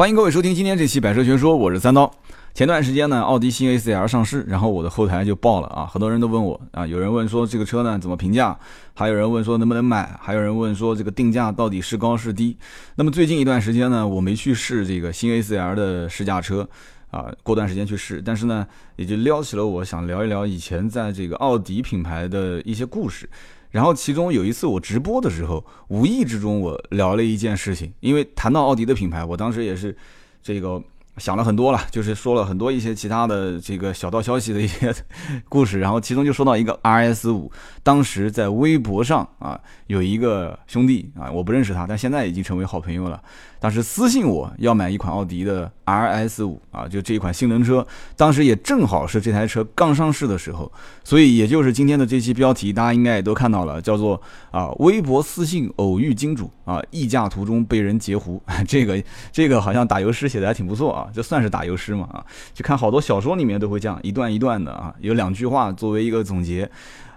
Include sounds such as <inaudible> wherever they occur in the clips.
欢迎各位收听今天这期《百车全说》，我是三刀。前段时间呢，奥迪新 A4L 上市，然后我的后台就爆了啊，很多人都问我啊，有人问说这个车呢怎么评价，还有人问说能不能买，还有人问说这个定价到底是高是低。那么最近一段时间呢，我没去试这个新 A4L 的试驾车啊，过段时间去试，但是呢，也就撩起了我想聊一聊以前在这个奥迪品牌的一些故事。然后其中有一次我直播的时候，无意之中我聊了一件事情，因为谈到奥迪的品牌，我当时也是这个想了很多了，就是说了很多一些其他的这个小道消息的一些 <laughs> 故事，然后其中就说到一个 RS 五，当时在微博上啊有一个兄弟啊，我不认识他，但现在已经成为好朋友了。当时私信我要买一款奥迪的 RS 五啊，就这一款性能车，当时也正好是这台车刚上市的时候，所以也就是今天的这期标题，大家应该也都看到了，叫做啊微博私信偶遇金主啊，议价途中被人截胡，<laughs> 这个这个好像打油诗写的还挺不错啊，这算是打油诗嘛啊，就看好多小说里面都会这样一段一段的啊，有两句话作为一个总结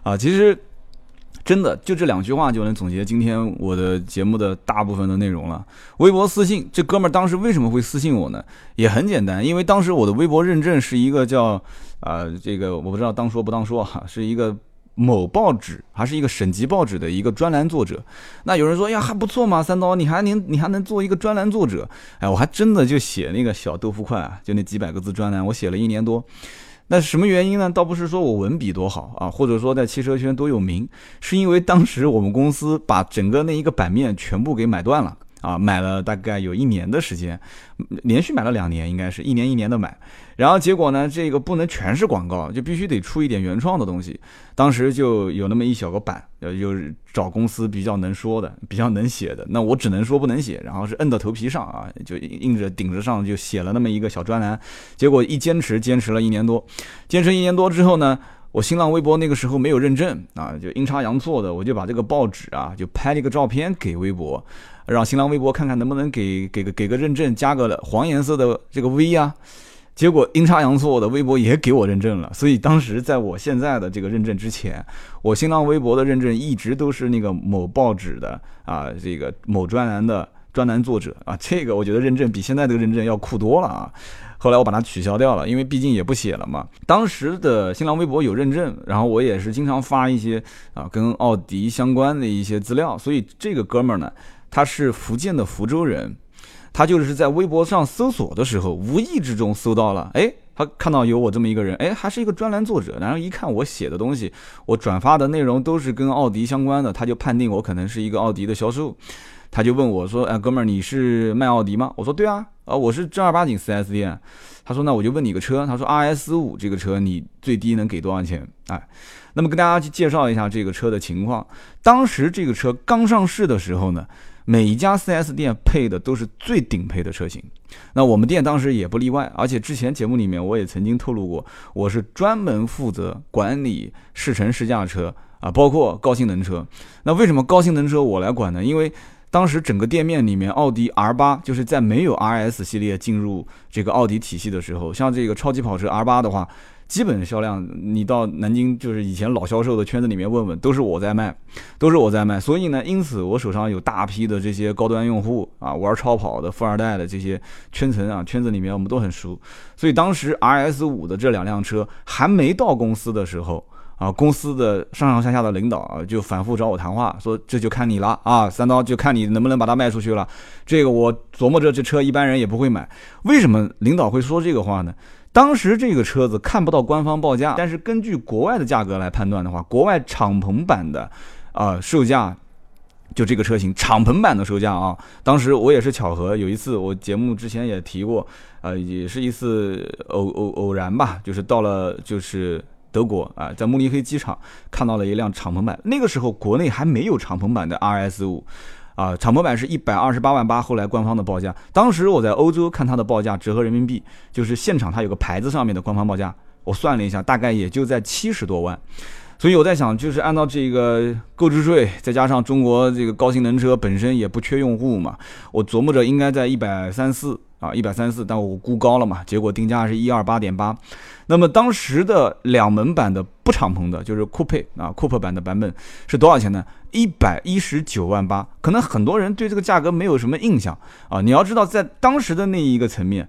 啊，其实。真的就这两句话就能总结今天我的节目的大部分的内容了。微博私信，这哥们儿当时为什么会私信我呢？也很简单，因为当时我的微博认证是一个叫啊，这个我不知道当说不当说哈，是一个某报纸还是一个省级报纸的一个专栏作者。那有人说呀还不错嘛，三刀你还能你还能做一个专栏作者？哎，我还真的就写那个小豆腐块啊，就那几百个字专栏，我写了一年多。那什么原因呢？倒不是说我文笔多好啊，或者说在汽车圈多有名，是因为当时我们公司把整个那一个版面全部给买断了。啊，买了大概有一年的时间，连续买了两年，应该是一年一年的买。然后结果呢，这个不能全是广告，就必须得出一点原创的东西。当时就有那么一小个版，呃，就是找公司比较能说的、比较能写的。那我只能说不能写，然后是摁到头皮上啊，就硬着顶着上就写了那么一个小专栏。结果一坚持，坚持了一年多，坚持一年多之后呢，我新浪微博那个时候没有认证啊，就阴差阳错的，我就把这个报纸啊，就拍了一个照片给微博。让新浪微博看看能不能给给个给个认证，加个黄颜色的这个 V 啊，结果阴差阳错的微博也给我认证了。所以当时在我现在的这个认证之前，我新浪微博的认证一直都是那个某报纸的啊，这个某专栏的专栏作者啊，这个我觉得认证比现在这个认证要酷多了啊。后来我把它取消掉了，因为毕竟也不写了嘛。当时的新浪微博有认证，然后我也是经常发一些啊跟奥迪相关的一些资料，所以这个哥们儿呢。他是福建的福州人，他就是在微博上搜索的时候，无意之中搜到了，哎，他看到有我这么一个人，哎，还是一个专栏作者，然后一看我写的东西，我转发的内容都是跟奥迪相关的，他就判定我可能是一个奥迪的销售，他就问我说，哎，哥们儿，你是卖奥迪吗？我说对啊，啊，我是正儿八经 4S 店。他说，那我就问你个车，他说 RS 五这个车你最低能给多少钱？哎，那么跟大家去介绍一下这个车的情况，当时这个车刚上市的时候呢。每一家 4S 店配的都是最顶配的车型，那我们店当时也不例外。而且之前节目里面我也曾经透露过，我是专门负责管理试乘试驾车啊，包括高性能车。那为什么高性能车我来管呢？因为当时整个店面里面，奥迪 R8 就是在没有 RS 系列进入这个奥迪体系的时候，像这个超级跑车 R8 的话。基本销量，你到南京就是以前老销售的圈子里面问问，都是我在卖，都是我在卖。所以呢，因此我手上有大批的这些高端用户啊，玩超跑的富二代的这些圈层啊，圈子里面我们都很熟。所以当时 RS 五的这两辆车还没到公司的时候啊，公司的上上下下的领导啊就反复找我谈话，说这就看你了啊，三刀就看你能不能把它卖出去了。这个我琢磨着这车一般人也不会买，为什么领导会说这个话呢？当时这个车子看不到官方报价，但是根据国外的价格来判断的话，国外敞篷版的，啊，售价就这个车型敞篷版的售价啊，当时我也是巧合，有一次我节目之前也提过，呃，也是一次偶偶偶然吧，就是到了就是德国啊，在慕尼黑机场看到了一辆敞篷版，那个时候国内还没有敞篷版的 RS 五。啊，敞篷版是一百二十八万八，后来官方的报价，当时我在欧洲看它的报价，折合人民币，就是现场它有个牌子上面的官方报价，我算了一下，大概也就在七十多万。所以我在想，就是按照这个购置税，再加上中国这个高性能车本身也不缺用户嘛，我琢磨着应该在一百三四啊，一百三四，但我估高了嘛，结果定价是一二八点八。那么当时的两门版的不敞篷的，就是酷配啊，酷配版的版本是多少钱呢？一百一十九万八。可能很多人对这个价格没有什么印象啊。你要知道，在当时的那一个层面，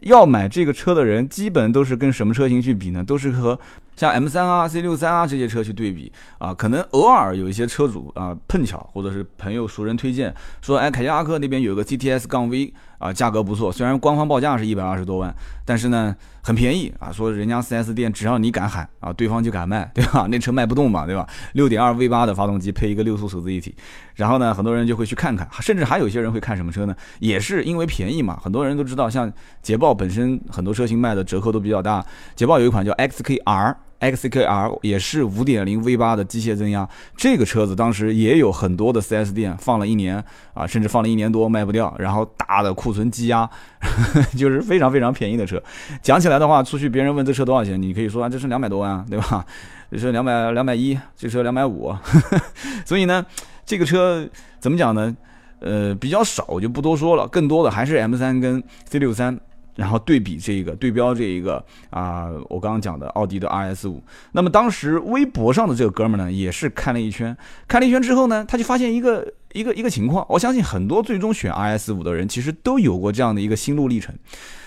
要买这个车的人，基本都是跟什么车型去比呢？都是和像 M 三啊、C 六三啊这些车去对比啊。可能偶尔有一些车主啊碰巧或者是朋友熟人推荐说，哎，凯迪拉克那边有个 GTS 杠 V。啊，价格不错，虽然官方报价是一百二十多万，但是呢很便宜啊。说人家 4S 店只要你敢喊啊，对方就敢卖，<laughs> 对吧？那车卖不动嘛，对吧？六点二 V 八的发动机配一个六速手自一体，然后呢，很多人就会去看看，甚至还有些人会看什么车呢？也是因为便宜嘛。很多人都知道，像捷豹本身很多车型卖的折扣都比较大，捷豹有一款叫 XKR。XKR 也是五点零 V 八的机械增压，这个车子当时也有很多的 4S 店放了一年啊，甚至放了一年多卖不掉，然后大的库存积压，<laughs> 就是非常非常便宜的车。讲起来的话，出去别人问这车多少钱，你可以说啊，这车两百多万，对吧？这车两百两百一，这车两百五，<laughs> 所以呢，这个车怎么讲呢？呃，比较少，我就不多说了，更多的还是 M 三跟 C 六三。然后对比这个对标这一个啊，我刚刚讲的奥迪的 RS 五。那么当时微博上的这个哥们呢，也是看了一圈，看了一圈之后呢，他就发现一个一个一个情况。我相信很多最终选 RS 五的人，其实都有过这样的一个心路历程。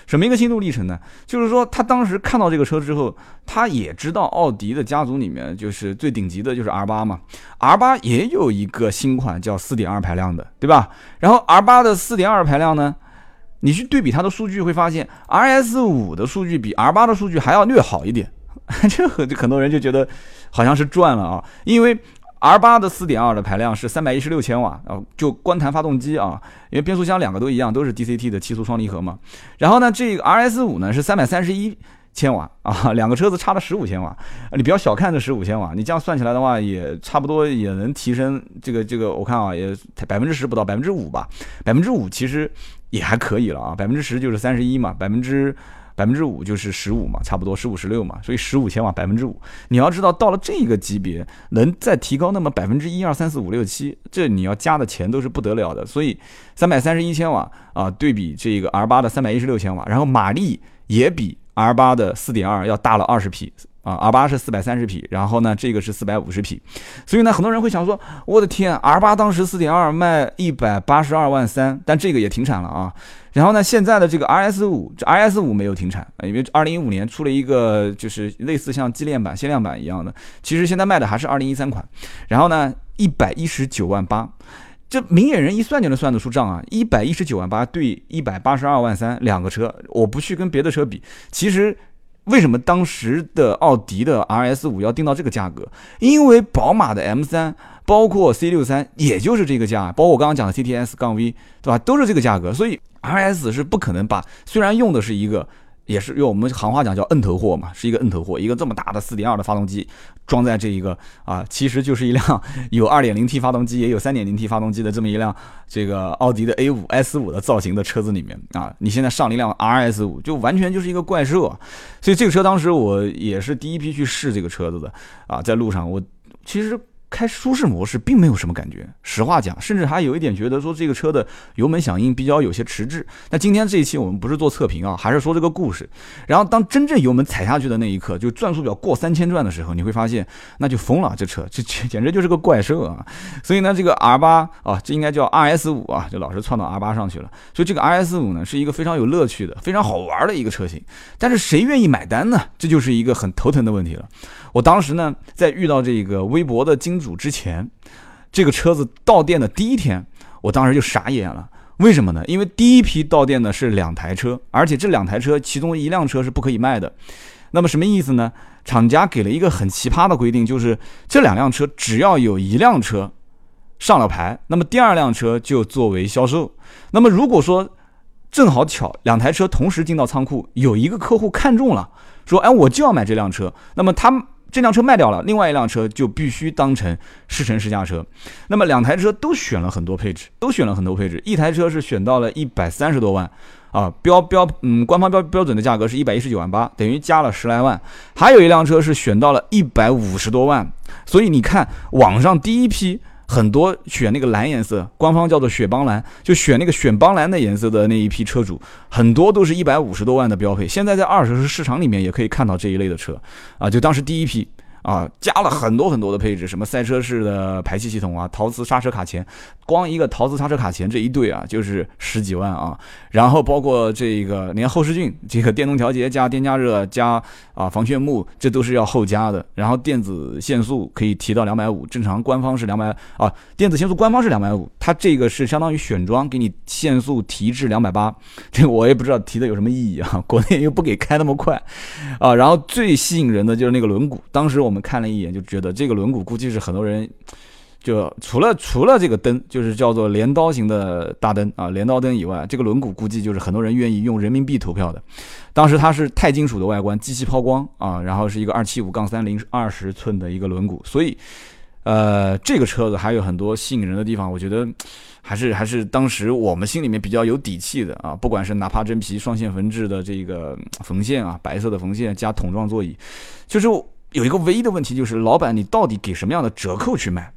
什么一个心路历程呢？就是说他当时看到这个车之后，他也知道奥迪的家族里面就是最顶级的就是 R 八嘛，R 八也有一个新款叫四点二排量的，对吧？然后 R 八的四点二排量呢？你去对比它的数据，会发现 R S 五的数据比 R 八的数据还要略好一点，<laughs> 这很很多人就觉得好像是赚了啊，因为 R 八的四点二的排量是三百一十六千瓦，啊，就光谈发动机啊，因为变速箱两个都一样，都是 D C T 的七速双离合嘛，然后呢，这个 R S 五呢是三百三十一。千瓦啊，两个车子差了十五千瓦，你不要小看这十五千瓦，你这样算起来的话，也差不多也能提升这个这个，我看啊，也百分之十不到，百分之五吧，百分之五其实也还可以了啊，百分之十就是三十一嘛，百分之百分之五就是十五嘛，差不多十五十六嘛，所以十五千瓦百分之五，你要知道到了这个级别，能再提高那么百分之一二三四五六七，这你要加的钱都是不得了的，所以三百三十一千瓦啊，对比这个 R 八的三百一十六千瓦，然后马力也比。R 八的四点二要大了二十匹啊，R 八是四百三十匹，然后呢，这个是四百五十匹，所以呢，很多人会想说，我的天，R 八当时四点二卖一百八十二万三，但这个也停产了啊。然后呢，现在的这个 RS 五，这 RS 五没有停产，因为二零一五年出了一个就是类似像纪念版、限量版一样的，其实现在卖的还是二零一三款。然后呢，一百一十九万八。这明眼人一算就能算得出账啊！一百一十九万八对一百八十二万三，两个车，我不去跟别的车比。其实，为什么当时的奥迪的 RS 五要定到这个价格？因为宝马的 M 三，包括 C 六三，也就是这个价，包括我刚刚讲的 CTS 杠 V，对吧？都是这个价格，所以 RS 是不可能把，虽然用的是一个。也是用我们行话讲叫摁头货嘛，是一个摁头货，一个这么大的四点二的发动机装在这一个啊，其实就是一辆 <laughs> 有二点零 T 发动机也有三点零 T 发动机的这么一辆这个奥迪的 A 五 S 五的造型的车子里面啊，你现在上了一辆 RS 五，就完全就是一个怪兽，所以这个车当时我也是第一批去试这个车子的啊，在路上我其实。开舒适模式并没有什么感觉，实话讲，甚至还有一点觉得说这个车的油门响应比较有些迟滞。那今天这一期我们不是做测评啊，还是说这个故事。然后当真正油门踩下去的那一刻，就转速表过三千转的时候，你会发现那就疯了，这车这简简直就是个怪兽啊！所以呢，这个 R 八啊，这应该叫 RS 五啊，就老是窜到 R 八上去了。所以这个 RS 五呢，是一个非常有乐趣的、非常好玩的一个车型。但是谁愿意买单呢？这就是一个很头疼的问题了。我当时呢，在遇到这个微博的经主之前，这个车子到店的第一天，我当时就傻眼了。为什么呢？因为第一批到店的是两台车，而且这两台车其中一辆车是不可以卖的。那么什么意思呢？厂家给了一个很奇葩的规定，就是这两辆车只要有一辆车上了牌，那么第二辆车就作为销售。那么如果说正好巧两台车同时进到仓库，有一个客户看中了，说：“哎，我就要买这辆车。”那么他。这辆车卖掉了，另外一辆车就必须当成试乘试驾车。那么两台车都选了很多配置，都选了很多配置。一台车是选到了一百三十多万，啊，标标嗯，官方标标准的价格是一百一十九万八，等于加了十来万。还有一辆车是选到了一百五十多万。所以你看，网上第一批很多选那个蓝颜色，官方叫做雪邦蓝，就选那个雪邦蓝的颜色的那一批车主，很多都是一百五十多万的标配。现在在二手车市场里面也可以看到这一类的车，啊，就当时第一批。啊，加了很多很多的配置，什么赛车式的排气系统啊，陶瓷刹车卡钳，光一个陶瓷刹车卡钳这一对啊，就是十几万啊。然后包括这个，连后视镜，这个电动调节加电加热加啊防眩目，这都是要后加的。然后电子限速可以提到两百五，正常官方是两百啊，电子限速官方是两百五，它这个是相当于选装给你限速提至两百八，这个我也不知道提的有什么意义啊，国内又不给开那么快啊。然后最吸引人的就是那个轮毂，当时我。我们看了一眼，就觉得这个轮毂估计是很多人，就除了除了这个灯，就是叫做镰刀型的大灯啊，镰刀灯以外，这个轮毂估计就是很多人愿意用人民币投票的。当时它是钛金属的外观，机器抛光啊，然后是一个二七五杠三零二十寸的一个轮毂，所以，呃，这个车子还有很多吸引人的地方，我觉得还是还是当时我们心里面比较有底气的啊，不管是哪怕真皮双线缝制的这个缝线啊，白色的缝线加桶状座椅，就是。有一个唯一的问题就是，老板，你到底给什么样的折扣去卖？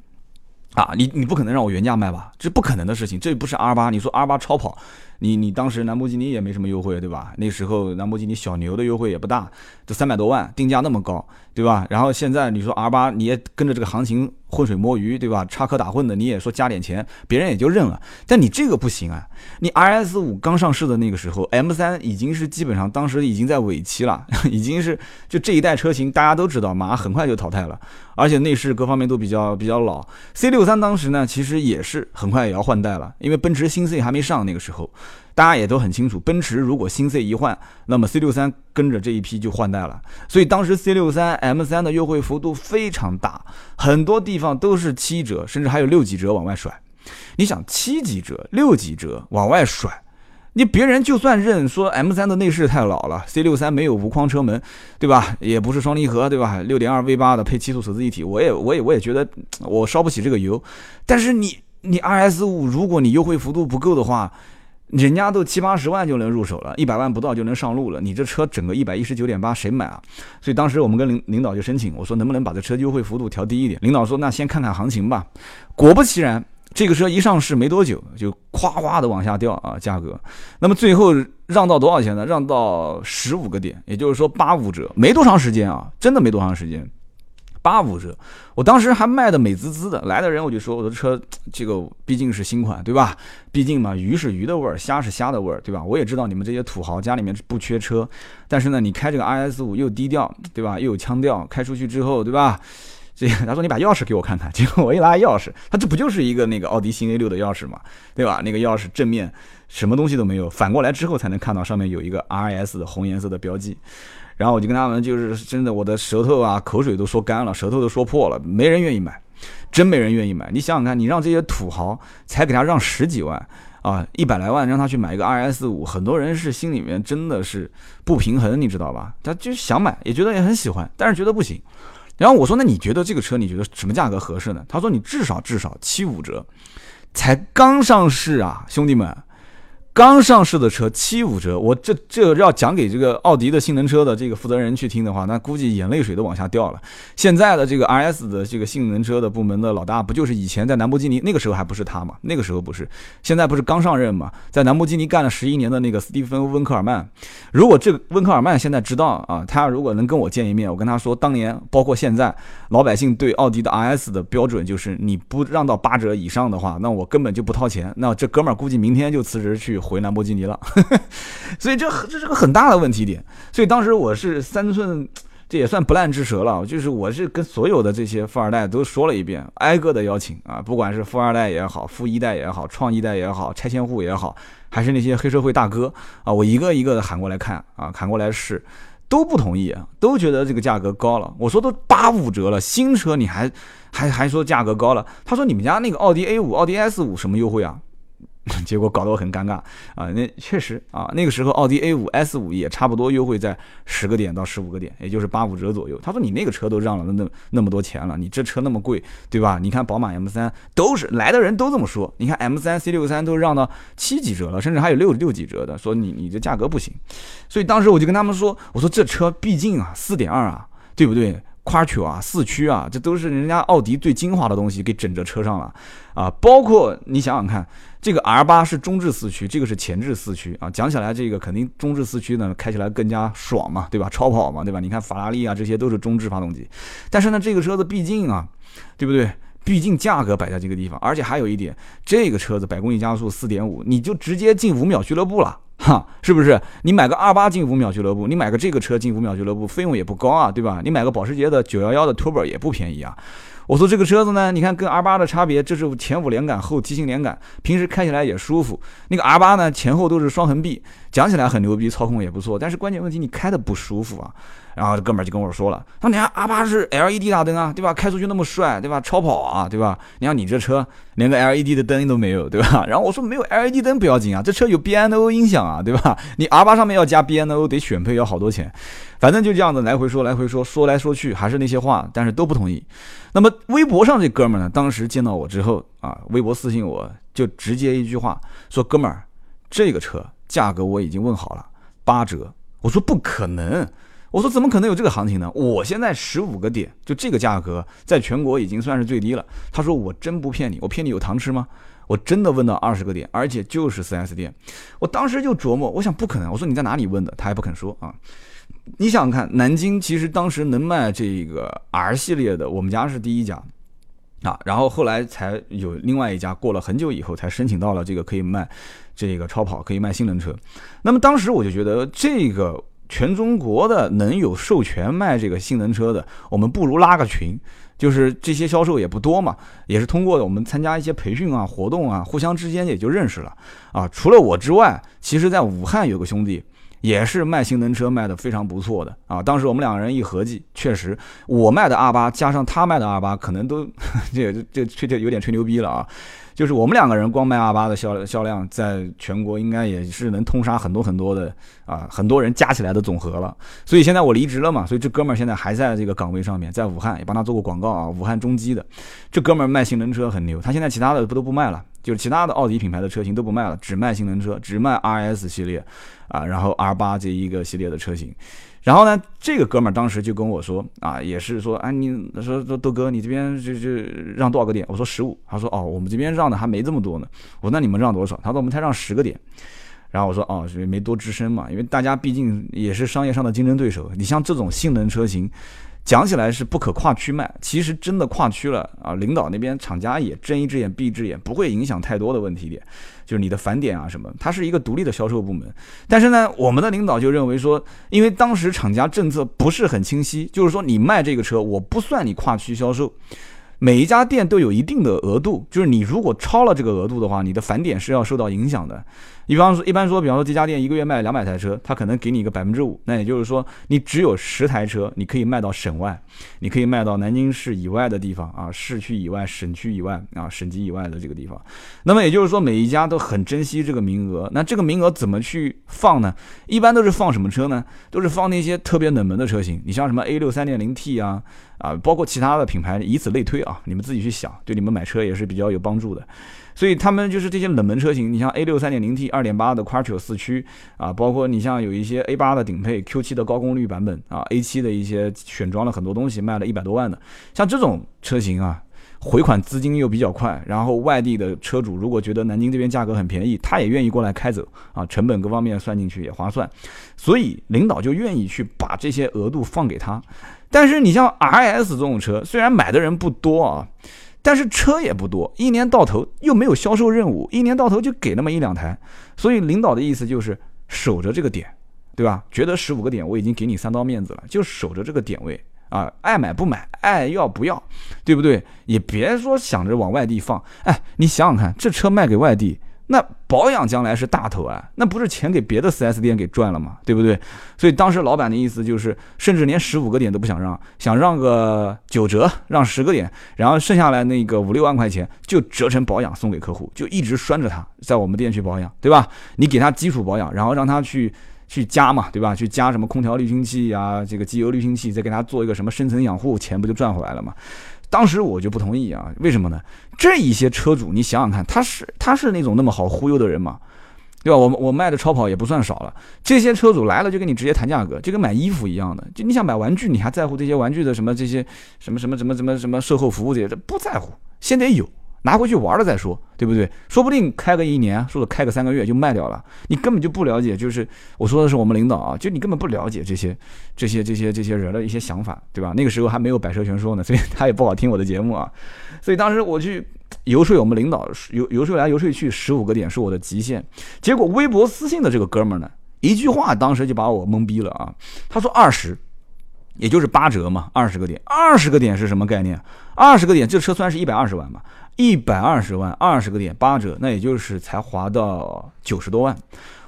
啊，你你不可能让我原价卖吧？这不可能的事情，这不是 R 八。你说 R 八超跑，你你当时兰博基尼也没什么优惠，对吧？那时候兰博基尼小牛的优惠也不大，就三百多万，定价那么高，对吧？然后现在你说 R 八，你也跟着这个行情。浑水摸鱼，对吧？插科打诨的，你也说加点钱，别人也就认了。但你这个不行啊！你 RS 五刚上市的那个时候，M 三已经是基本上当时已经在尾期了，<laughs> 已经是就这一代车型大家都知道，马上很快就淘汰了，而且内饰各方面都比较比较老。C 六三当时呢，其实也是很快也要换代了，因为奔驰新 C 还没上那个时候。大家也都很清楚，奔驰如果新 C 一换，那么 C 六三跟着这一批就换代了。所以当时 C 六三 M 三的优惠幅度非常大，很多地方都是七折，甚至还有六几折往外甩。你想七几折、六几折往外甩，你别人就算认说 M 三的内饰太老了，C 六三没有无框车门，对吧？也不是双离合，对吧？六点二 V 八的配七速手自一体，我也我也我也觉得我烧不起这个油。但是你你 RS 五，如果你优惠幅度不够的话，人家都七八十万就能入手了，一百万不到就能上路了。你这车整个一百一十九点八，谁买啊？所以当时我们跟领领导就申请，我说能不能把这车优惠幅度调低一点？领导说那先看看行情吧。果不其然，这个车一上市没多久就夸夸的往下掉啊，价格。那么最后让到多少钱呢？让到十五个点，也就是说八五折，没多长时间啊，真的没多长时间。八五折，我当时还卖的美滋滋的，来的人我就说我的车这个毕竟是新款，对吧？毕竟嘛，鱼是鱼的味儿，虾是虾的味儿，对吧？我也知道你们这些土豪家里面不缺车，但是呢，你开这个 RS 五又低调，对吧？又有腔调，开出去之后，对吧？这他说你把钥匙给我看看，结果我一拉钥匙，他这不就是一个那个奥迪新 A 六的钥匙嘛，对吧？那个钥匙正面什么东西都没有，反过来之后才能看到上面有一个 RS 的红颜色的标记。然后我就跟他们，就是真的，我的舌头啊，口水都说干了，舌头都说破了，没人愿意买，真没人愿意买。你想想看，你让这些土豪才给他让十几万啊，一百来万让他去买一个 RS 五，很多人是心里面真的是不平衡，你知道吧？他就想买，也觉得也很喜欢，但是觉得不行。然后我说，那你觉得这个车，你觉得什么价格合适呢？他说，你至少至少七五折，才刚上市啊，兄弟们。刚上市的车七五折，我这这要讲给这个奥迪的性能车的这个负责人去听的话，那估计眼泪水都往下掉了。现在的这个 RS 的这个性能车的部门的老大，不就是以前在兰博基尼那个时候还不是他嘛？那个时候不是，现在不是刚上任嘛？在兰博基尼干了十一年的那个斯蒂芬温克尔曼，如果这个温克尔曼现在知道啊，他如果能跟我见一面，我跟他说，当年包括现在老百姓对奥迪的 RS 的标准就是你不让到八折以上的话，那我根本就不掏钱。那这哥们儿估计明天就辞职去。回兰博基尼了，<laughs> 所以这这是个很大的问题点。所以当时我是三寸，这也算不烂之舌了。就是我是跟所有的这些富二代都说了一遍，挨个的邀请啊，不管是富二代也好，富一代也好，创一代也好，拆迁户也好，还是那些黑社会大哥啊，我一个一个的喊过来看啊，喊过来试，都不同意啊，都觉得这个价格高了。我说都八五折了，新车你还还还说价格高了？他说你们家那个奥迪 A 五、奥迪 S 五什么优惠啊？<laughs> 结果搞得我很尴尬啊！那确实啊，那个时候奥迪 A 五 S 五也差不多优惠在十个点到十五个点，也就是八五折左右。他说你那个车都让了那那么多钱了，你这车那么贵，对吧？你看宝马 M 三都是来的人都这么说。你看 M 三 C 六三都让到七几折了，甚至还有六六几折的，说你你这价格不行。所以当时我就跟他们说，我说这车毕竟啊四点二啊，对不对？Quattro 啊，四驱啊，这都是人家奥迪最精华的东西给整着车上了啊！包括你想想看，这个 R 八是中置四驱，这个是前置四驱啊。讲起来这个肯定中置四驱呢，开起来更加爽嘛，对吧？超跑嘛，对吧？你看法拉利啊，这些都是中置发动机。但是呢，这个车子毕竟啊，对不对？毕竟价格摆在这个地方，而且还有一点，这个车子百公里加速四点五，你就直接进五秒俱乐部了。哈，是不是？你买个二八进五秒俱乐部，你买个这个车进五秒俱乐部，费用也不高啊，对吧？你买个保时捷的九幺幺的 Turbo 也不便宜啊。我说这个车子呢，你看跟 R 八的差别，这是前五连杆后梯形连杆，平时开起来也舒服。那个 R 八呢，前后都是双横臂，讲起来很牛逼，操控也不错，但是关键问题你开的不舒服啊。然后这哥们儿就跟我说了，他说你看 R 八是 LED 大灯啊，对吧？开出去那么帅，对吧？超跑啊，对吧？你看你这车连个 LED 的灯都没有，对吧？然后我说没有 LED 灯不要紧啊，这车有 BNO 音响啊，对吧？你 R 八上面要加 BNO 得选配要好多钱，反正就这样子来回说来回说，说来说去还是那些话，但是都不同意。那么微博上这哥们儿呢，当时见到我之后啊，微博私信我就直接一句话说，哥们儿，这个车价格我已经问好了，八折。我说不可能。我说怎么可能有这个行情呢？我现在十五个点，就这个价格，在全国已经算是最低了。他说我真不骗你，我骗你有糖吃吗？我真的问到二十个点，而且就是 4S 店。我当时就琢磨，我想不可能。我说你在哪里问的？他还不肯说啊。你想想看，南京其实当时能卖这个 R 系列的，我们家是第一家啊。然后后来才有另外一家，过了很久以后才申请到了这个可以卖这个超跑，可以卖性能车。那么当时我就觉得这个。全中国的能有授权卖这个性能车的，我们不如拉个群，就是这些销售也不多嘛，也是通过我们参加一些培训啊、活动啊，互相之间也就认识了啊。除了我之外，其实在武汉有个兄弟。也是卖性能车卖的非常不错的啊！当时我们两个人一合计，确实我卖的 R 八加上他卖的 R 八，可能都 <laughs> 这这这这有点吹牛逼了啊！就是我们两个人光卖 R 八的销销量，在全国应该也是能通杀很多很多的啊，很多人加起来的总和了。所以现在我离职了嘛，所以这哥们儿现在还在这个岗位上面，在武汉也帮他做过广告啊，武汉中基的这哥们儿卖性能车很牛，他现在其他的不都不卖了。就是其他的奥迪品牌的车型都不卖了，只卖性能车，只卖 RS 系列，啊，然后 R 八这一个系列的车型。然后呢，这个哥们儿当时就跟我说，啊，也是说，哎，你说说豆哥，你这边就就让多少个点？我说十五。他说，哦，我们这边让的还没这么多呢。我说，那你们让多少？他说，我们才让十个点。然后我说，哦，没多吱声嘛，因为大家毕竟也是商业上的竞争对手。你像这种性能车型。讲起来是不可跨区卖，其实真的跨区了啊！领导那边厂家也睁一只眼闭一只眼，不会影响太多的问题点，就是你的返点啊什么，它是一个独立的销售部门。但是呢，我们的领导就认为说，因为当时厂家政策不是很清晰，就是说你卖这个车，我不算你跨区销售。每一家店都有一定的额度，就是你如果超了这个额度的话，你的返点是要受到影响的。一方说，一般说，比方说这家店一个月卖两百台车，他可能给你一个百分之五，那也就是说，你只有十台车，你可以卖到省外，你可以卖到南京市以外的地方啊，市区以外、省区以外啊、省级以外的这个地方。那么也就是说，每一家都很珍惜这个名额。那这个名额怎么去放呢？一般都是放什么车呢？都是放那些特别冷门的车型。你像什么 A 六三点零 T 啊，啊，包括其他的品牌，以此类推啊，你们自己去想，对你们买车也是比较有帮助的。所以他们就是这些冷门车型，你像 A 六三点零 T 二点八的 Quattro 四驱啊，包括你像有一些 A 八的顶配 Q 七的高功率版本啊，A 七的一些选装了很多东西，卖了一百多万的，像这种车型啊，回款资金又比较快，然后外地的车主如果觉得南京这边价格很便宜，他也愿意过来开走啊，成本各方面算进去也划算，所以领导就愿意去把这些额度放给他。但是你像 RS 这种车，虽然买的人不多啊。但是车也不多，一年到头又没有销售任务，一年到头就给那么一两台，所以领导的意思就是守着这个点，对吧？觉得十五个点我已经给你三刀面子了，就守着这个点位啊，爱买不买，爱要不要，对不对？也别说想着往外地放，哎，你想想看，这车卖给外地。那保养将来是大头啊，那不是钱给别的 4S 店给赚了吗？对不对？所以当时老板的意思就是，甚至连十五个点都不想让，想让个九折，让十个点，然后剩下来那个五六万块钱就折成保养送给客户，就一直拴着他在我们店去保养，对吧？你给他基础保养，然后让他去去加嘛，对吧？去加什么空调滤清器呀，这个机油滤清器，再给他做一个什么深层养护，钱不就赚回来了吗？当时我就不同意啊，为什么呢？这一些车主，你想想看，他是他是那种那么好忽悠的人吗？对吧？我我卖的超跑也不算少了。这些车主来了就跟你直接谈价格，就跟买衣服一样的。就你想买玩具，你还在乎这些玩具的什么这些什么什么什么什么什么售后服务这些？这不在乎，先得有。拿回去玩了再说，对不对？说不定开个一年，或者开个三个月就卖掉了。你根本就不了解，就是我说的是我们领导啊，就你根本不了解这些、这些、这些、这些人的一些想法，对吧？那个时候还没有百车全说呢，所以他也不好听我的节目啊。所以当时我去游说我们领导，游游说来游说去，十五个点是我的极限。结果微博私信的这个哥们儿呢，一句话当时就把我懵逼了啊！他说二十，也就是八折嘛，二十个点，二十个点是什么概念？二十个点，这车算是一百二十万嘛？一百二十万，二十个点八折，那也就是才划到九十多万。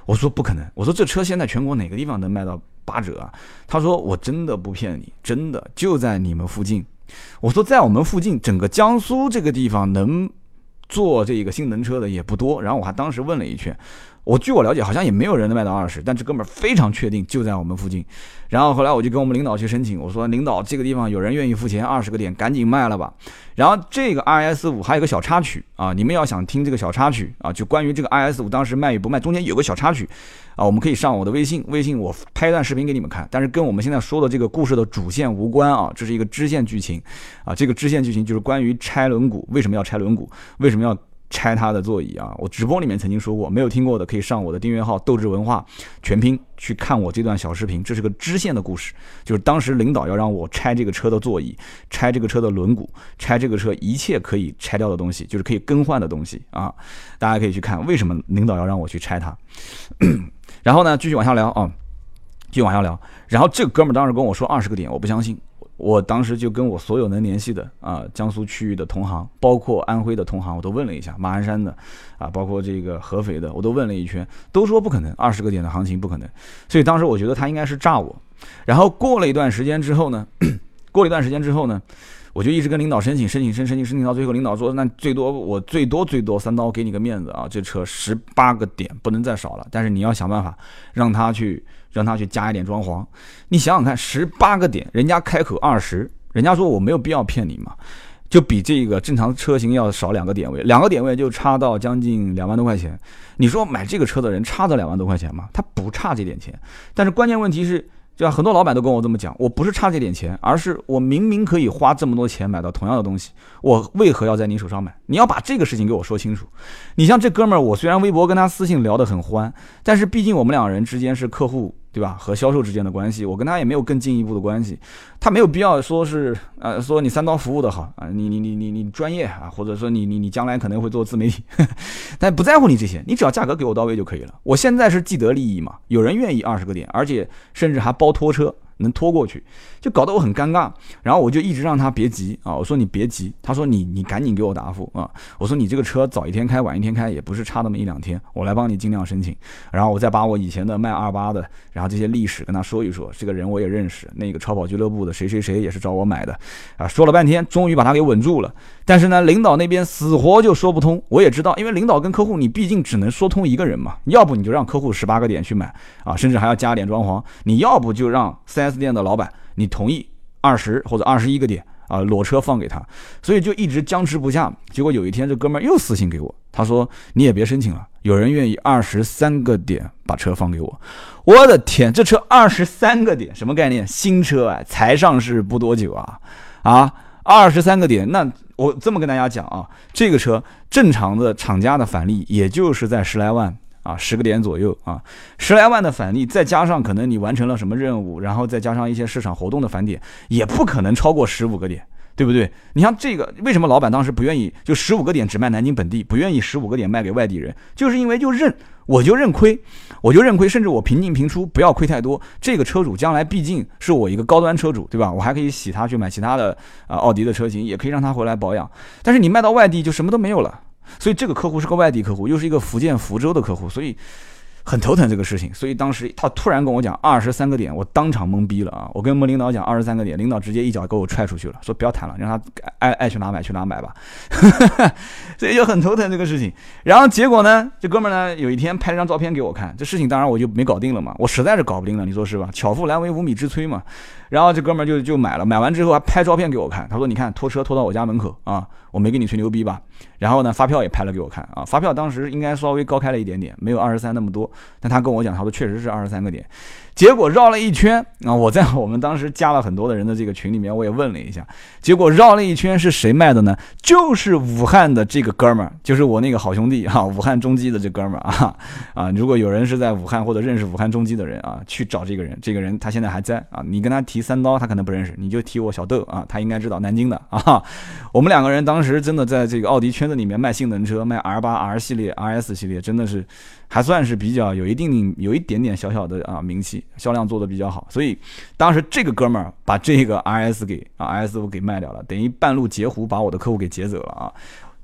我说不可能，我说这车现在全国哪个地方能卖到八折啊？他说我真的不骗你，真的就在你们附近。我说在我们附近，整个江苏这个地方能做这个性能车的也不多。然后我还当时问了一圈。我据我了解，好像也没有人能卖到二十，但这哥们儿非常确定就在我们附近。然后后来我就跟我们领导去申请，我说领导这个地方有人愿意付钱二十个点，赶紧卖了吧。然后这个 i s 五还有个小插曲啊，你们要想听这个小插曲啊，就关于这个 i s 五当时卖与不卖，中间有个小插曲啊，我们可以上我的微信，微信我拍一段视频给你们看，但是跟我们现在说的这个故事的主线无关啊，这是一个支线剧情啊，这个支线剧情就是关于拆轮毂，为什么要拆轮毂，为什么要？拆他的座椅啊！我直播里面曾经说过，没有听过的可以上我的订阅号“斗志文化”全拼去看我这段小视频。这是个支线的故事，就是当时领导要让我拆这个车的座椅，拆这个车的轮毂，拆这个车一切可以拆掉的东西，就是可以更换的东西啊！大家可以去看为什么领导要让我去拆它。然后呢，继续往下聊啊，继续往下聊。然后这个哥们当时跟我说二十个点，我不相信。我当时就跟我所有能联系的啊，江苏区域的同行，包括安徽的同行，我都问了一下，马鞍山的，啊，包括这个合肥的，我都问了一圈，都说不可能，二十个点的行情不可能。所以当时我觉得他应该是诈我。然后过了一段时间之后呢，<clears throat> 过了一段时间之后呢，我就一直跟领导申请，申请，申申请，申请到最后，领导说，那最多我最多最多三刀给你个面子啊，这车十八个点不能再少了，但是你要想办法让他去。让他去加一点装潢，你想想看，十八个点，人家开口二十，人家说我没有必要骗你嘛，就比这个正常车型要少两个点位，两个点位就差到将近两万多块钱。你说买这个车的人差这两万多块钱吗？他不差这点钱，但是关键问题是。就很多老板都跟我这么讲，我不是差这点钱，而是我明明可以花这么多钱买到同样的东西，我为何要在你手上买？你要把这个事情给我说清楚。你像这哥们儿，我虽然微博跟他私信聊得很欢，但是毕竟我们两人之间是客户。对吧？和销售之间的关系，我跟他也没有更进一步的关系，他没有必要说是呃说你三刀服务的好啊，你你你你你专业啊，或者说你你你将来可能会做自媒体，<laughs> 但不在乎你这些，你只要价格给我到位就可以了。我现在是既得利益嘛，有人愿意二十个点，而且甚至还包拖车。能拖过去，就搞得我很尴尬。然后我就一直让他别急啊，我说你别急。他说你你赶紧给我答复啊。我说你这个车早一天开晚一天开也不是差那么一两天，我来帮你尽量申请。然后我再把我以前的卖二八的，然后这些历史跟他说一说。这个人我也认识，那个超跑俱乐部的谁谁谁也是找我买的啊。说了半天，终于把他给稳住了。但是呢，领导那边死活就说不通。我也知道，因为领导跟客户你毕竟只能说通一个人嘛。要不你就让客户十八个点去买啊，甚至还要加点装潢。你要不就让三。4S 店的老板，你同意二十或者二十一个点啊，裸车放给他，所以就一直僵持不下。结果有一天，这哥们儿又私信给我，他说：“你也别申请了，有人愿意二十三个点把车放给我。”我的天，这车二十三个点什么概念？新车啊，才上市不多久啊，啊，二十三个点，那我这么跟大家讲啊，这个车正常的厂家的返利也就是在十来万。啊，十个点左右啊，十来万的返利，再加上可能你完成了什么任务，然后再加上一些市场活动的返点，也不可能超过十五个点，对不对？你像这个，为什么老板当时不愿意就十五个点只卖南京本地，不愿意十五个点卖给外地人？就是因为就认，我就认亏，我就认亏，甚至我平进平出，不要亏太多。这个车主将来毕竟是我一个高端车主，对吧？我还可以洗他去买其他的啊奥迪的车型，也可以让他回来保养。但是你卖到外地就什么都没有了。所以这个客户是个外地客户，又是一个福建福州的客户，所以很头疼这个事情，所以当时他突然跟我讲二十三个点，我当场懵逼了啊！我跟我们领导讲二十三个点，领导直接一脚给我踹出去了，说不要谈了，让他爱爱去哪买去哪买吧。<laughs> 所以就很头疼这个事情。然后结果呢，这哥们呢有一天拍了张照片给我看，这事情当然我就没搞定了嘛，我实在是搞不定了，你说是吧？巧妇难为无米之炊嘛。然后这哥们就就买了，买完之后还拍照片给我看，他说你看拖车拖到我家门口啊，我没跟你吹牛逼吧？然后呢，发票也拍了给我看啊，发票当时应该稍微高开了一点点，没有二十三那么多，但他跟我讲，他说确实是二十三个点。结果绕了一圈啊！我在我们当时加了很多的人的这个群里面，我也问了一下，结果绕了一圈是谁卖的呢？就是武汉的这个哥们儿，就是我那个好兄弟哈，武汉中基的这哥们儿啊啊！如果有人是在武汉或者认识武汉中基的人啊，去找这个人，这个人他现在还在啊。你跟他提三刀，他可能不认识，你就提我小豆啊，他应该知道南京的啊。<laughs> 我们两个人当时真的在这个奥迪圈子里面卖性能车，卖 R 八 R 系列、RS 系列，真的是。还算是比较有一定有一点点小小的啊名气，销量做的比较好，所以当时这个哥们儿把这个 RS 给啊 RS 五给卖掉了，等于半路截胡把我的客户给截走了啊。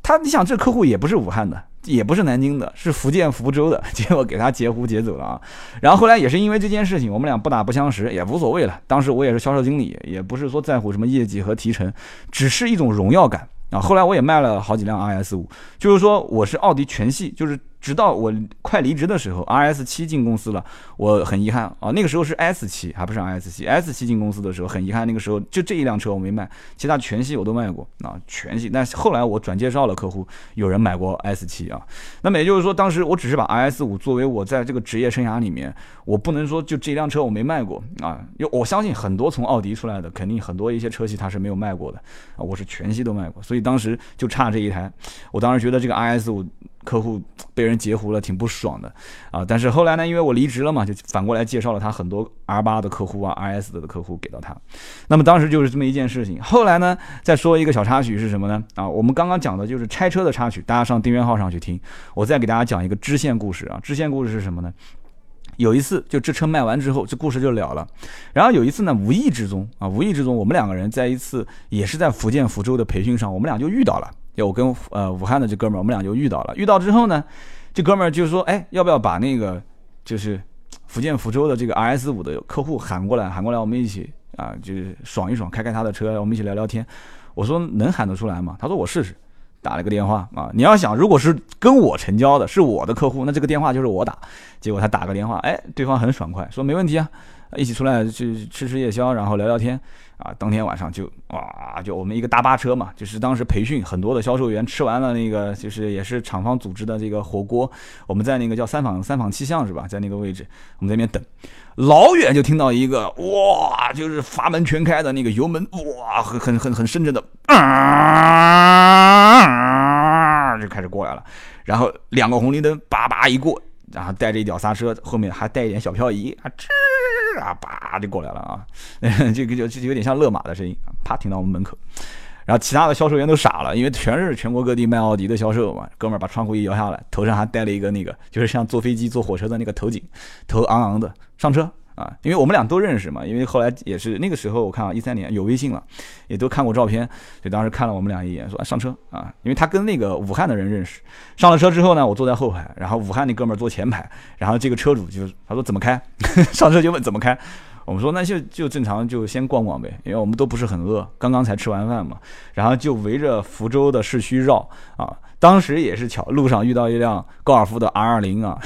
他你想这客户也不是武汉的，也不是南京的，是福建福州的，结果给他截胡截走了啊。然后后来也是因为这件事情，我们俩不打不相识也无所谓了。当时我也是销售经理，也不是说在乎什么业绩和提成，只是一种荣耀感啊。后来我也卖了好几辆 RS 五，就是说我是奥迪全系，就是。直到我快离职的时候，R S 七进公司了，我很遗憾啊。那个时候是 S 七，还不是 R S 七。S 七进公司的时候很遗憾，那个时候就这一辆车我没卖，其他全系我都卖过啊，全系。但后来我转介绍了客户，有人买过 S 七啊。那么也就是说，当时我只是把 R S 五作为我在这个职业生涯里面，我不能说就这辆车我没卖过啊。因为我相信很多从奥迪出来的，肯定很多一些车系他是没有卖过的啊。我是全系都卖过，所以当时就差这一台。我当时觉得这个 R S 五。客户被人截胡了，挺不爽的啊！但是后来呢，因为我离职了嘛，就反过来介绍了他很多 R 八的客户啊，RS 的客户给到他。那么当时就是这么一件事情。后来呢，再说一个小插曲是什么呢？啊，我们刚刚讲的就是拆车的插曲，大家上订阅号上去听。我再给大家讲一个支线故事啊，支线故事是什么呢？有一次，就这车卖完之后，这故事就了了。然后有一次呢，无意之中啊，无意之中，我们两个人在一次也是在福建福州的培训上，我们俩就遇到了。就我跟呃武汉的这哥们儿，我们俩就遇到了。遇到之后呢，这哥们儿就说：“哎，要不要把那个就是福建福州的这个 RS 五的客户喊过来，喊过来，我们一起啊，就是爽一爽，开开他的车，我们一起聊聊天。”我说：“能喊得出来吗？”他说：“我试试。”打了个电话啊，你要想，如果是跟我成交的，是我的客户，那这个电话就是我打。结果他打个电话，哎，对方很爽快，说没问题啊，一起出来去吃吃夜宵，然后聊聊天。啊，当天晚上就哇，就我们一个大巴车嘛，就是当时培训很多的销售员吃完了那个，就是也是厂方组织的这个火锅，我们在那个叫三坊三坊七巷是吧，在那个位置，我们在那边等，老远就听到一个哇，就是阀门全开的那个油门哇，很很很很深沉的啊，就开始过来了，然后两个红绿灯叭叭一过，然后带着一脚刹车，后面还带一点小漂移啊，吱。啊，叭就过来了啊！<laughs> 这个就就有点像勒马的声音，啪停到我们门口。然后其他的销售员都傻了，因为全是全国各地卖奥迪的销售嘛。哥们儿把窗户一摇下来，头上还戴了一个那个，就是像坐飞机、坐火车的那个头颈，头昂昂的上车。啊，因为我们俩都认识嘛，因为后来也是那个时候，我看啊，一三年有微信了，也都看过照片，就当时看了我们俩一眼，说上车啊，因为他跟那个武汉的人认识。上了车之后呢，我坐在后排，然后武汉那哥们儿坐前排，然后这个车主就他说怎么开，<laughs> 上车就问怎么开，我们说那就就正常就先逛逛呗，因为我们都不是很饿，刚刚才吃完饭嘛，然后就围着福州的市区绕啊。当时也是巧，路上遇到一辆高尔夫的 R 二零啊，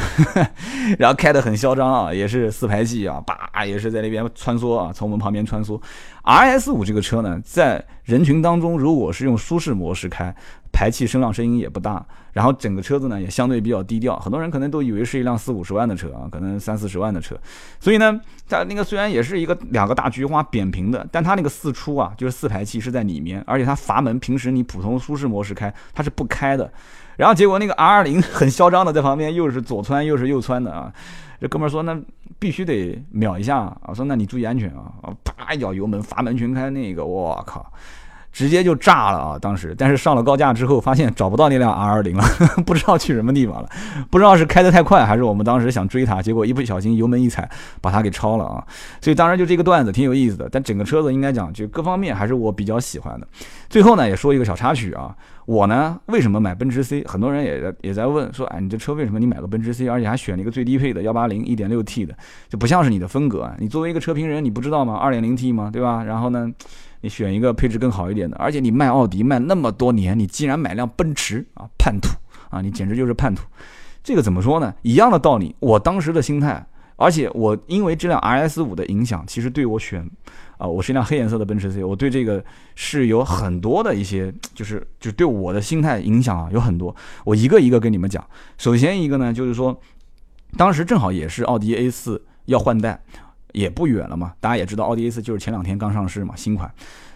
<laughs> 然后开得很嚣张啊，也是四排气啊，叭也是在那边穿梭啊，从我们旁边穿梭。RS 五这个车呢，在人群当中，如果是用舒适模式开。排气声浪声音也不大，然后整个车子呢也相对比较低调，很多人可能都以为是一辆四五十万的车啊，可能三四十万的车，所以呢，它那个虽然也是一个两个大菊花扁平的，但它那个四出啊，就是四排气是在里面，而且它阀门平时你普通舒适模式开它是不开的，然后结果那个 R 二零 <laughs> 很嚣张的在旁边又是左窜又是右窜的啊，这哥们说那必须得秒一下啊，说那你注意安全啊，啊啪一脚油门阀门全开那个，我靠！直接就炸了啊！当时，但是上了高架之后，发现找不到那辆 R 二零了，<laughs> 不知道去什么地方了，不知道是开得太快，还是我们当时想追它，结果一不小心油门一踩，把它给超了啊！所以当然就这个段子挺有意思的，但整个车子应该讲就各方面还是我比较喜欢的。最后呢，也说一个小插曲啊。我呢，为什么买奔驰 C？很多人也也在问说，哎，你这车为什么你买个奔驰 C，而且还选了一个最低配的幺八零一点六 T 的，就不像是你的风格啊？你作为一个车评人，你不知道吗？二点零 T 吗？对吧？然后呢，选一个配置更好一点的，而且你卖奥迪卖那么多年，你竟然买辆奔驰啊，叛徒啊！你简直就是叛徒。这个怎么说呢？一样的道理，我当时的心态，而且我因为这辆 RS 五的影响，其实对我选。啊，我是一辆黑颜色的奔驰 C，我对这个是有很多的一些，就是就对我的心态影响啊有很多，我一个一个跟你们讲。首先一个呢，就是说，当时正好也是奥迪 A 四要换代，也不远了嘛，大家也知道奥迪 A 四就是前两天刚上市嘛，新款。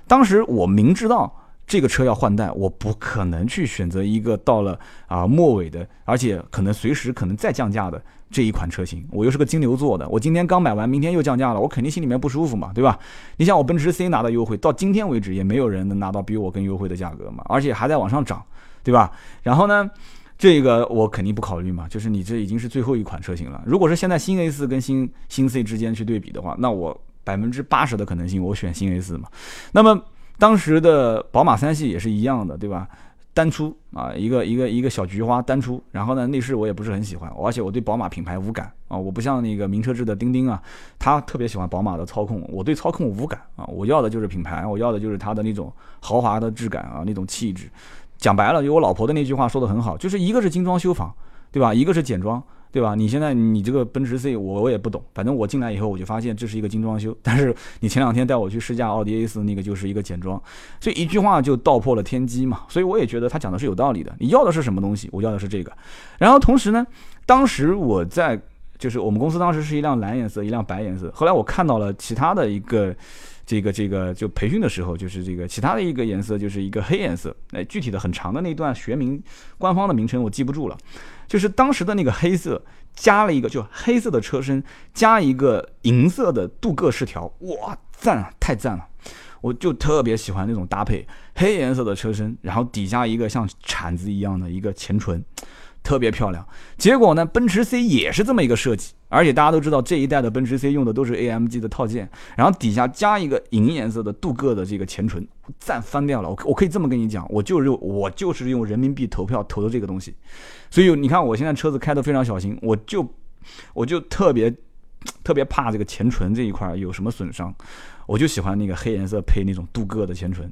当时我明知道。这个车要换代，我不可能去选择一个到了啊末尾的，而且可能随时可能再降价的这一款车型。我又是个金牛座的，我今天刚买完，明天又降价了，我肯定心里面不舒服嘛，对吧？你想我奔驰 C 拿到优惠，到今天为止也没有人能拿到比我更优惠的价格嘛，而且还在往上涨，对吧？然后呢，这个我肯定不考虑嘛，就是你这已经是最后一款车型了。如果是现在新 A 四跟新新 C 之间去对比的话，那我百分之八十的可能性我选新 A 四嘛。那么。当时的宝马三系也是一样的，对吧？单出啊，一个一个一个小菊花单出。然后呢，内饰我也不是很喜欢，而且我对宝马品牌无感啊。我不像那个名车志的丁丁啊，他特别喜欢宝马的操控，我对操控无感啊。我要的就是品牌，我要的就是它的那种豪华的质感啊，那种气质。讲白了，就我老婆的那句话说的很好，就是一个是精装修房，对吧？一个是简装。对吧？你现在你这个奔驰 C，我我也不懂。反正我进来以后，我就发现这是一个精装修。但是你前两天带我去试驾奥迪 A 四，那个就是一个简装。所以一句话就道破了天机嘛。所以我也觉得他讲的是有道理的。你要的是什么东西？我要的是这个。然后同时呢，当时我在就是我们公司当时是一辆蓝颜色，一辆白颜色。后来我看到了其他的一个这个这个就培训的时候，就是这个其他的一个颜色，就是一个黑颜色。哎，具体的很长的那段学名，官方的名称我记不住了。就是当时的那个黑色，加了一个就黑色的车身，加一个银色的镀铬饰条，哇，赞啊，太赞了！我就特别喜欢那种搭配，黑颜色的车身，然后底下一个像铲子一样的一个前唇。特别漂亮，结果呢，奔驰 C 也是这么一个设计，而且大家都知道这一代的奔驰 C 用的都是 AMG 的套件，然后底下加一个银颜色的镀铬的这个前唇，赞翻掉了。我我可以这么跟你讲，我就是我就是用人民币投票投的这个东西，所以你看我现在车子开得非常小心，我就我就特别特别怕这个前唇这一块有什么损伤，我就喜欢那个黑颜色配那种镀铬的前唇，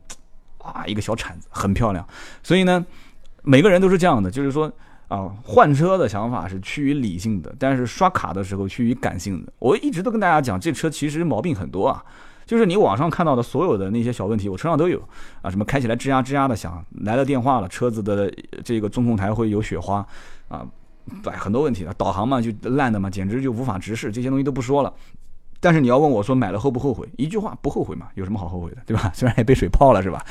啊，一个小铲子很漂亮。所以呢，每个人都是这样的，就是说。啊，换车的想法是趋于理性的，但是刷卡的时候趋于感性的。我一直都跟大家讲，这车其实毛病很多啊，就是你网上看到的所有的那些小问题，我车上都有啊，什么开起来吱呀吱呀的响，来了电话了，车子的这个中控台会有雪花啊，对，很多问题的，导航嘛就烂的嘛，简直就无法直视，这些东西都不说了。但是你要问我说买了后不后悔？一句话不后悔嘛，有什么好后悔的，对吧？<laughs> 虽然也被水泡了，是吧？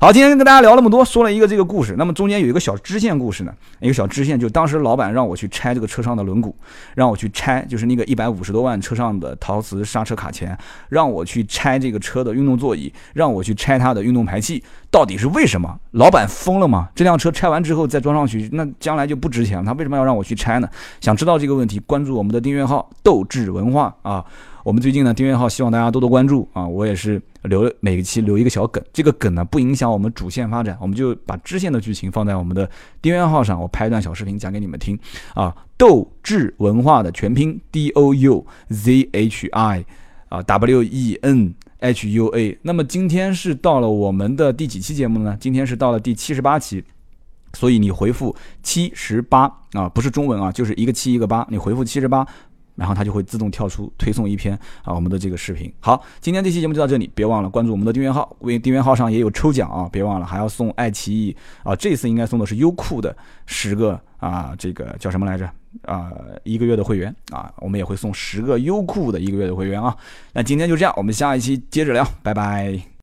好，今天跟大家聊那么多，说了一个这个故事。那么中间有一个小支线故事呢，一个小支线就当时老板让我去拆这个车上的轮毂，让我去拆，就是那个一百五十多万车上的陶瓷刹车卡钳，让我去拆这个车的运动座椅，让我去拆它的运动排气，到底是为什么？老板疯了吗？这辆车拆完之后再装上去，那将来就不值钱了。他为什么要让我去拆呢？想知道这个问题，关注我们的订阅号“斗志文化”啊。我们最近呢，订阅号希望大家多多关注啊！我也是留每个期留一个小梗，这个梗呢不影响我们主线发展，我们就把支线的剧情放在我们的订阅号上，我拍一段小视频讲给你们听啊！斗志文化的全拼 D O U Z H I 啊 W E N H U A。那么今天是到了我们的第几期节目呢？今天是到了第七十八期，所以你回复七十八啊，不是中文啊，就是一个七一个八，你回复七十八。然后它就会自动跳出推送一篇啊，我们的这个视频。好，今天这期节目就到这里，别忘了关注我们的订阅号，为订阅号上也有抽奖啊，别忘了还要送爱奇艺啊，这次应该送的是优酷的十个啊，这个叫什么来着啊，一个月的会员啊，我们也会送十个优酷的一个月的会员啊。那今天就这样，我们下一期接着聊，拜拜。